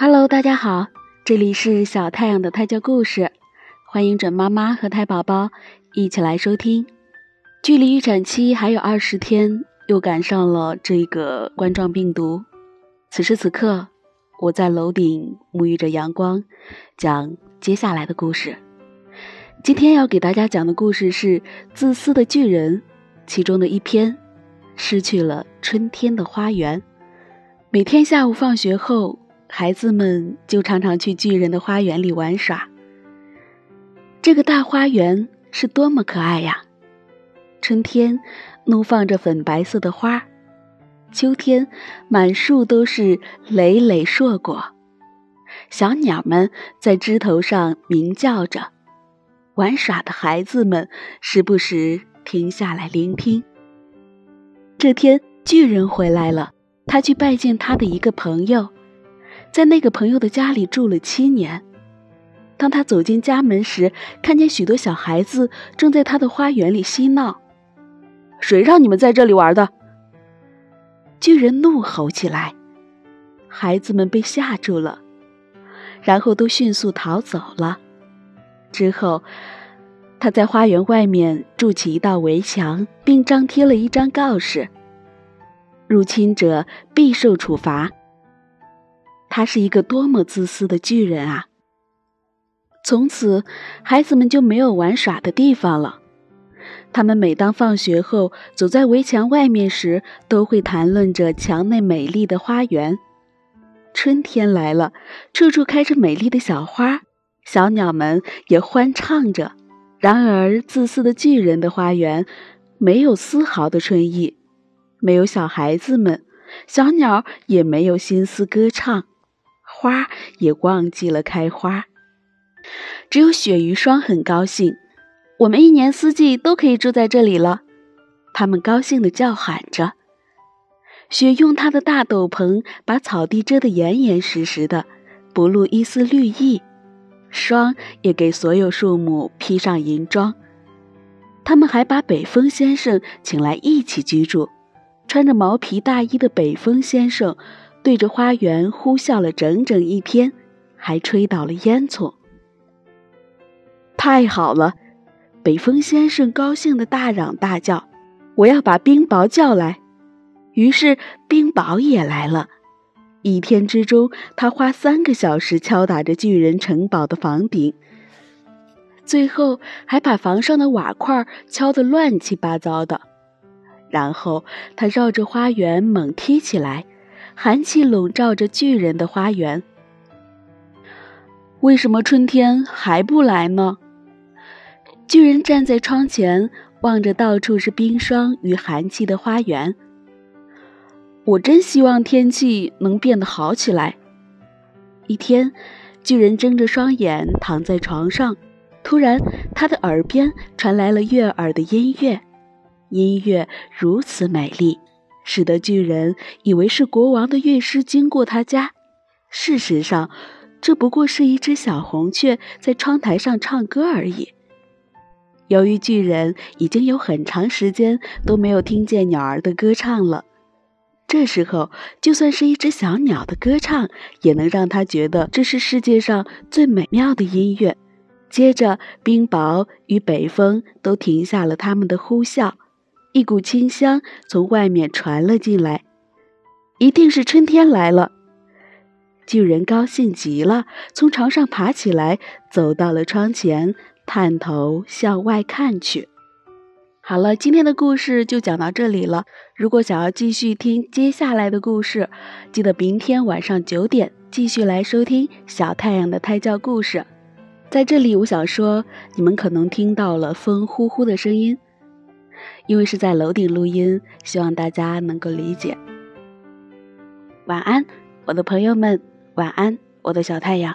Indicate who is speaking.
Speaker 1: Hello，大家好，这里是小太阳的胎教故事，欢迎准妈妈和胎宝宝一起来收听。距离预产期还有二十天，又赶上了这个冠状病毒。此时此刻，我在楼顶沐浴着阳光，讲接下来的故事。今天要给大家讲的故事是《自私的巨人》其中的一篇，失去了春天的花园。每天下午放学后。孩子们就常常去巨人的花园里玩耍。这个大花园是多么可爱呀！春天怒放着粉白色的花，秋天满树都是累累硕果。小鸟们在枝头上鸣叫着，玩耍的孩子们时不时停下来聆听。这天，巨人回来了，他去拜见他的一个朋友。在那个朋友的家里住了七年。当他走进家门时，看见许多小孩子正在他的花园里嬉闹。谁让你们在这里玩的？巨人怒吼起来。孩子们被吓住了，然后都迅速逃走了。之后，他在花园外面筑起一道围墙，并张贴了一张告示：入侵者必受处罚。他是一个多么自私的巨人啊！从此，孩子们就没有玩耍的地方了。他们每当放学后走在围墙外面时，都会谈论着墙内美丽的花园。春天来了，处处开着美丽的小花，小鸟们也欢唱着。然而，自私的巨人的花园没有丝毫的春意，没有小孩子们，小鸟也没有心思歌唱。花也忘记了开花，只有雪与霜很高兴。我们一年四季都可以住在这里了，他们高兴地叫喊着。雪用它的大斗篷把草地遮得严严实实的，不露一丝绿意。霜也给所有树木披上银装。他们还把北风先生请来一起居住。穿着毛皮大衣的北风先生。对着花园呼啸了整整一天，还吹倒了烟囱。太好了！北风先生高兴的大嚷大叫：“我要把冰雹叫来。”于是冰雹也来了。一天之中，他花三个小时敲打着巨人城堡的房顶，最后还把房上的瓦块敲得乱七八糟的。然后他绕着花园猛踢起来。寒气笼罩着巨人的花园。为什么春天还不来呢？巨人站在窗前，望着到处是冰霜与寒气的花园。我真希望天气能变得好起来。一天，巨人睁着双眼躺在床上，突然，他的耳边传来了悦耳的音乐，音乐如此美丽。使得巨人以为是国王的乐师经过他家，事实上，这不过是一只小红雀在窗台上唱歌而已。由于巨人已经有很长时间都没有听见鸟儿的歌唱了，这时候就算是一只小鸟的歌唱，也能让他觉得这是世界上最美妙的音乐。接着，冰雹与北风都停下了他们的呼啸。一股清香从外面传了进来，一定是春天来了。巨人高兴极了，从床上爬起来，走到了窗前，探头向外看去。好了，今天的故事就讲到这里了。如果想要继续听接下来的故事，记得明天晚上九点继续来收听小太阳的胎教故事。在这里，我想说，你们可能听到了风呼呼的声音。因为是在楼顶录音，希望大家能够理解。晚安，我的朋友们，晚安，我的小太阳。